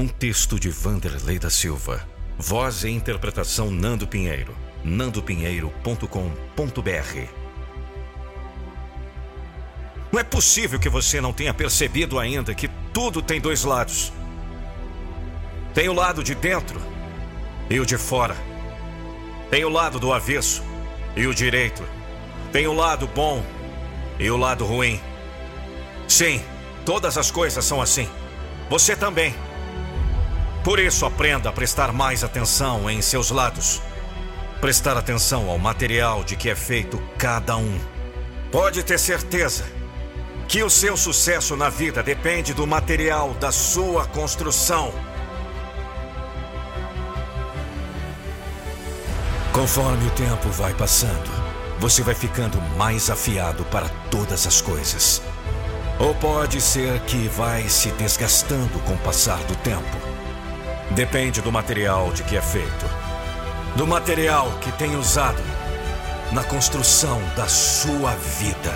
Um texto de Vanderlei da Silva. Voz e interpretação Nando Pinheiro. nandopinheiro.com.br Não é possível que você não tenha percebido ainda que tudo tem dois lados. Tem o lado de dentro e o de fora. Tem o lado do avesso e o direito. Tem o lado bom e o lado ruim. Sim, todas as coisas são assim. Você também. Por isso, aprenda a prestar mais atenção em seus lados. Prestar atenção ao material de que é feito cada um. Pode ter certeza que o seu sucesso na vida depende do material da sua construção. Conforme o tempo vai passando, você vai ficando mais afiado para todas as coisas. Ou pode ser que vai se desgastando com o passar do tempo. Depende do material de que é feito. Do material que tem usado na construção da sua vida.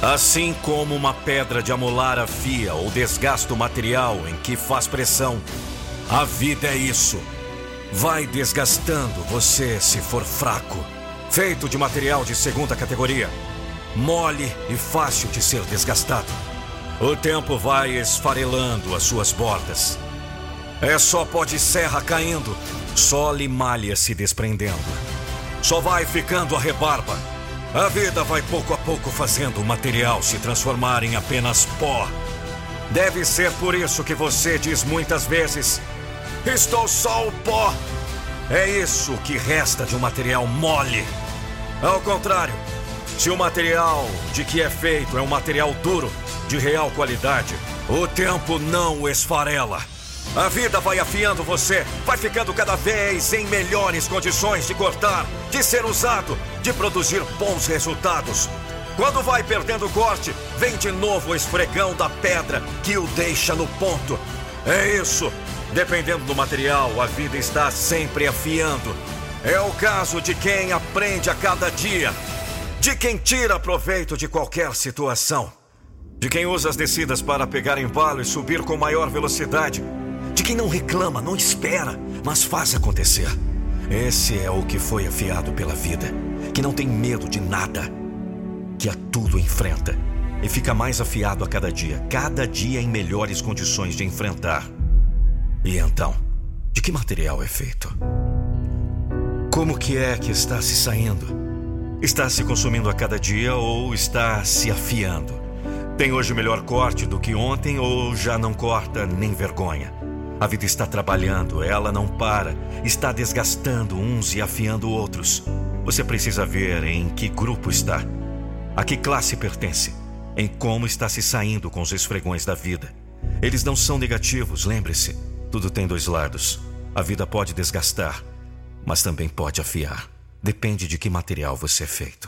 Assim como uma pedra de amolar afia ou desgasta o material em que faz pressão, a vida é isso vai desgastando você se for fraco. Feito de material de segunda categoria, mole e fácil de ser desgastado. O tempo vai esfarelando as suas bordas. É só pó de serra caindo, só limalha se desprendendo. Só vai ficando a rebarba. A vida vai pouco a pouco fazendo o material se transformar em apenas pó. Deve ser por isso que você diz muitas vezes: Estou só o pó. É isso que resta de um material mole. Ao contrário, se o material de que é feito é um material duro, de real qualidade, o tempo não o esfarela. A vida vai afiando você, vai ficando cada vez em melhores condições de cortar, de ser usado, de produzir bons resultados. Quando vai perdendo corte, vem de novo o esfregão da pedra que o deixa no ponto. É isso Dependendo do material, a vida está sempre afiando. É o caso de quem aprende a cada dia, de quem tira proveito de qualquer situação, de quem usa as descidas para pegar embalo e subir com maior velocidade, de quem não reclama, não espera, mas faz acontecer. Esse é o que foi afiado pela vida, que não tem medo de nada, que a tudo enfrenta e fica mais afiado a cada dia, cada dia em melhores condições de enfrentar. E então, de que material é feito? Como que é que está se saindo? Está se consumindo a cada dia ou está se afiando? Tem hoje melhor corte do que ontem ou já não corta nem vergonha? A vida está trabalhando, ela não para, está desgastando uns e afiando outros. Você precisa ver em que grupo está, a que classe pertence, em como está se saindo com os esfregões da vida. Eles não são negativos, lembre-se. Tudo tem dois lados. A vida pode desgastar, mas também pode afiar. Depende de que material você é feito.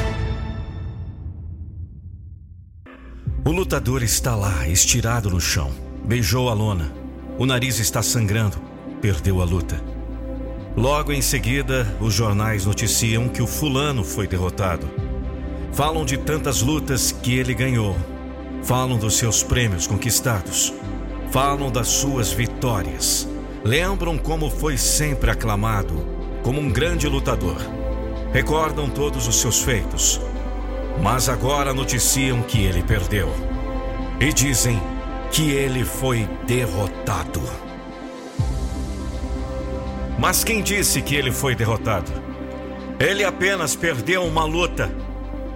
O lutador está lá, estirado no chão. Beijou a lona. O nariz está sangrando. Perdeu a luta. Logo em seguida, os jornais noticiam que o fulano foi derrotado. Falam de tantas lutas que ele ganhou. Falam dos seus prêmios conquistados. Falam das suas vitórias lembram como foi sempre aclamado como um grande lutador. Recordam todos os seus feitos, mas agora noticiam que ele perdeu. E dizem: que ele foi derrotado. Mas quem disse que ele foi derrotado? Ele apenas perdeu uma luta.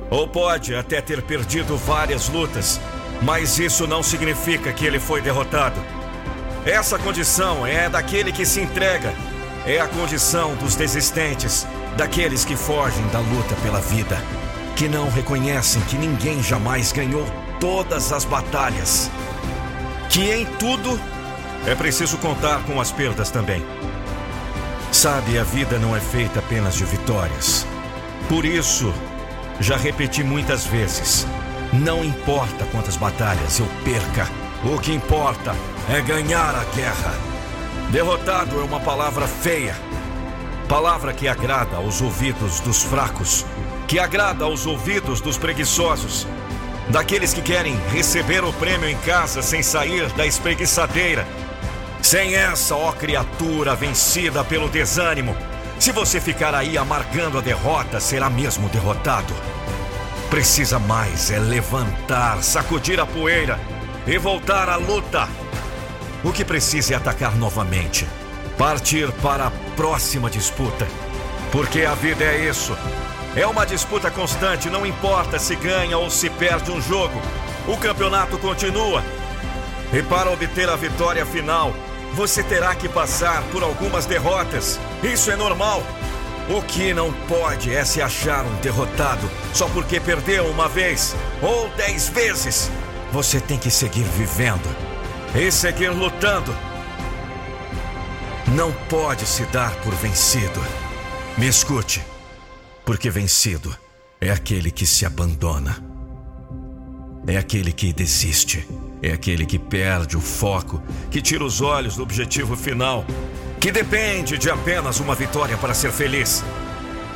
Ou pode até ter perdido várias lutas, mas isso não significa que ele foi derrotado. Essa condição é daquele que se entrega, é a condição dos desistentes, daqueles que fogem da luta pela vida, que não reconhecem que ninguém jamais ganhou todas as batalhas, que em tudo é preciso contar com as perdas também. Sabe, a vida não é feita apenas de vitórias. Por isso, já repeti muitas vezes: não importa quantas batalhas eu perca, o que importa é ganhar a guerra. Derrotado é uma palavra feia, palavra que agrada aos ouvidos dos fracos, que agrada aos ouvidos dos preguiçosos, daqueles que querem receber o prêmio em casa sem sair da espreguiçadeira sem essa, ó criatura vencida pelo desânimo, se você ficar aí amargando a derrota, será mesmo derrotado. Precisa mais é levantar, sacudir a poeira e voltar à luta. O que precisa é atacar novamente, partir para a próxima disputa. Porque a vida é isso. É uma disputa constante, não importa se ganha ou se perde um jogo. O campeonato continua. E para obter a vitória final, você terá que passar por algumas derrotas. Isso é normal. O que não pode é se achar um derrotado só porque perdeu uma vez ou dez vezes. Você tem que seguir vivendo e seguir lutando. Não pode se dar por vencido. Me escute, porque vencido é aquele que se abandona, é aquele que desiste. É aquele que perde o foco, que tira os olhos do objetivo final, que depende de apenas uma vitória para ser feliz.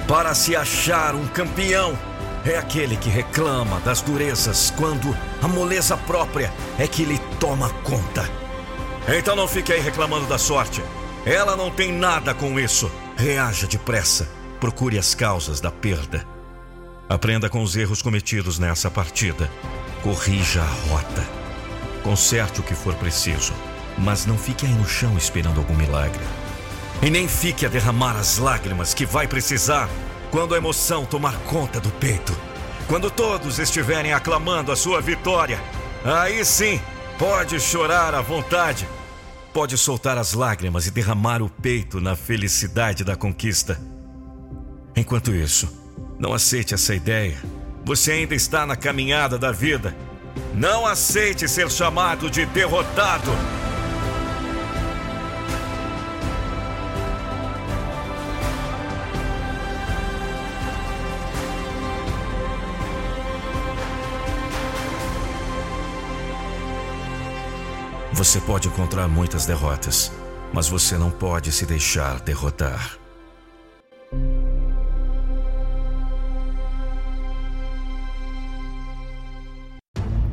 Para se achar um campeão, é aquele que reclama das durezas quando a moleza própria é que lhe toma conta. Então não fique aí reclamando da sorte. Ela não tem nada com isso. Reaja depressa. Procure as causas da perda. Aprenda com os erros cometidos nessa partida. Corrija a rota. Conserte o que for preciso, mas não fique aí no chão esperando algum milagre. E nem fique a derramar as lágrimas que vai precisar quando a emoção tomar conta do peito. Quando todos estiverem aclamando a sua vitória, aí sim pode chorar à vontade. Pode soltar as lágrimas e derramar o peito na felicidade da conquista. Enquanto isso, não aceite essa ideia. Você ainda está na caminhada da vida não aceite ser chamado de derrotado. Você pode encontrar muitas derrotas, mas você não pode se deixar derrotar.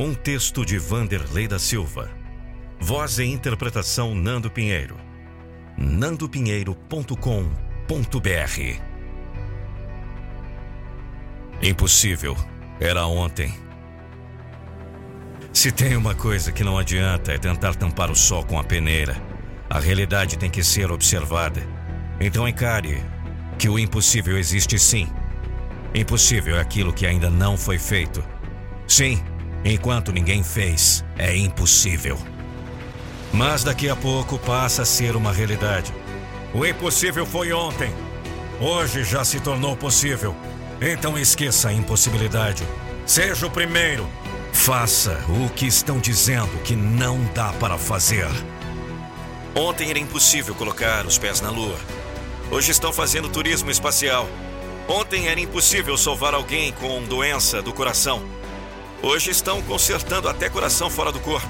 Um texto de Vanderlei da Silva. Voz e interpretação Nando Pinheiro. nandopinheiro.com.br Impossível. Era ontem. Se tem uma coisa que não adianta é tentar tampar o sol com a peneira. A realidade tem que ser observada. Então encare que o impossível existe sim. Impossível é aquilo que ainda não foi feito. Sim, Enquanto ninguém fez, é impossível. Mas daqui a pouco passa a ser uma realidade. O impossível foi ontem. Hoje já se tornou possível. Então esqueça a impossibilidade. Seja o primeiro. Faça o que estão dizendo que não dá para fazer. Ontem era impossível colocar os pés na lua. Hoje estão fazendo turismo espacial. Ontem era impossível salvar alguém com doença do coração. Hoje estão consertando até coração fora do corpo.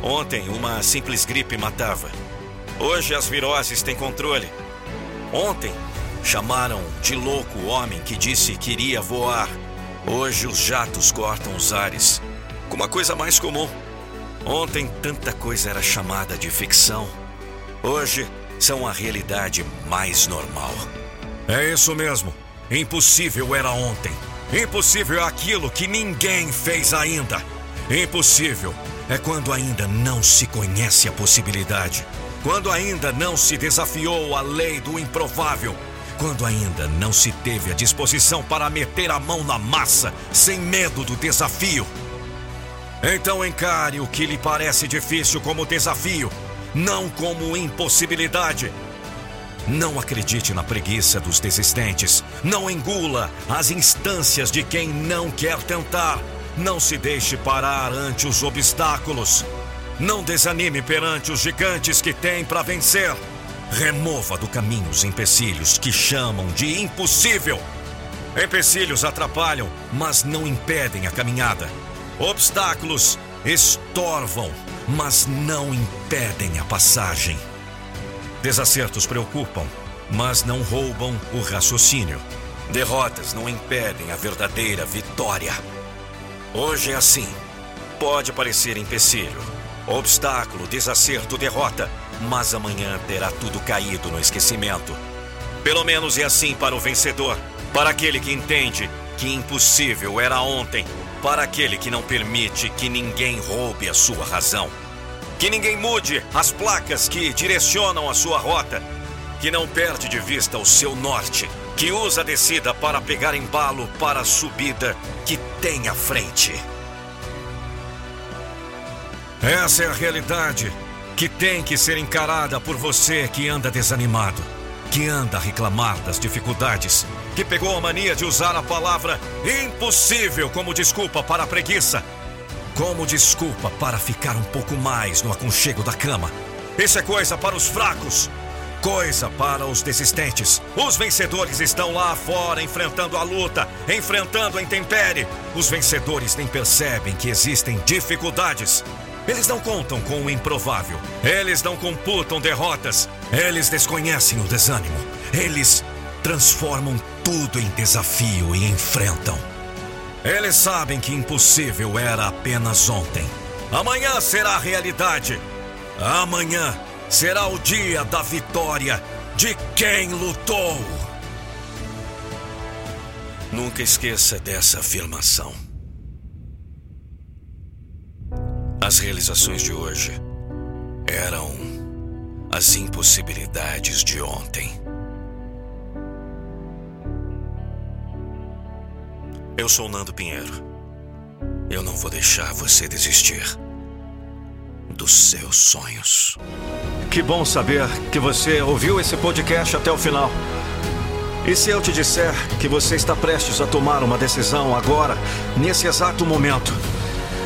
Ontem, uma simples gripe matava. Hoje, as viroses têm controle. Ontem, chamaram de louco o homem que disse que iria voar. Hoje, os jatos cortam os ares. Com uma coisa mais comum. Ontem, tanta coisa era chamada de ficção. Hoje, são a realidade mais normal. É isso mesmo. Impossível era ontem. Impossível é aquilo que ninguém fez ainda. Impossível é quando ainda não se conhece a possibilidade. Quando ainda não se desafiou a lei do improvável. Quando ainda não se teve a disposição para meter a mão na massa sem medo do desafio. Então encare o que lhe parece difícil como desafio não como impossibilidade. Não acredite na preguiça dos desistentes. Não engula as instâncias de quem não quer tentar. Não se deixe parar ante os obstáculos. Não desanime perante os gigantes que tem para vencer. Remova do caminho os empecilhos que chamam de impossível. Empecilhos atrapalham, mas não impedem a caminhada. Obstáculos estorvam, mas não impedem a passagem. Desacertos preocupam, mas não roubam o raciocínio. Derrotas não impedem a verdadeira vitória. Hoje é assim. Pode parecer empecilho, obstáculo, desacerto, derrota, mas amanhã terá tudo caído no esquecimento. Pelo menos é assim para o vencedor, para aquele que entende que impossível era ontem para aquele que não permite que ninguém roube a sua razão. Que ninguém mude as placas que direcionam a sua rota. Que não perde de vista o seu norte. Que usa a descida para pegar embalo para a subida que tem à frente. Essa é a realidade que tem que ser encarada por você que anda desanimado, que anda a reclamar das dificuldades que pegou a mania de usar a palavra impossível como desculpa para a preguiça, como desculpa para ficar um pouco mais no aconchego da cama. Isso é coisa para os fracos, coisa para os desistentes. Os vencedores estão lá fora enfrentando a luta, enfrentando a intempérie. Os vencedores nem percebem que existem dificuldades. Eles não contam com o improvável. Eles não computam derrotas. Eles desconhecem o desânimo. Eles transformam tudo em desafio e enfrentam. Eles sabem que impossível era apenas ontem. Amanhã será realidade. Amanhã será o dia da vitória de quem lutou. Nunca esqueça dessa afirmação. As realizações de hoje eram as impossibilidades de ontem. Eu sou Nando Pinheiro. Eu não vou deixar você desistir dos seus sonhos. Que bom saber que você ouviu esse podcast até o final. E se eu te disser que você está prestes a tomar uma decisão agora, nesse exato momento?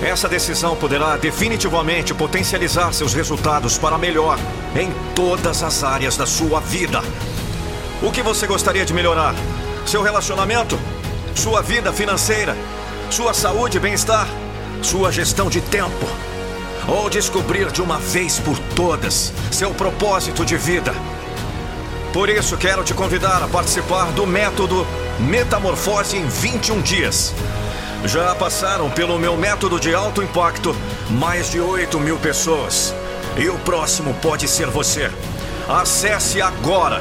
Essa decisão poderá definitivamente potencializar seus resultados para melhor em todas as áreas da sua vida. O que você gostaria de melhorar? Seu relacionamento? Sua vida financeira, sua saúde e bem-estar, sua gestão de tempo, ou descobrir de uma vez por todas seu propósito de vida. Por isso, quero te convidar a participar do método Metamorfose em 21 dias. Já passaram pelo meu método de alto impacto mais de 8 mil pessoas. E o próximo pode ser você. Acesse agora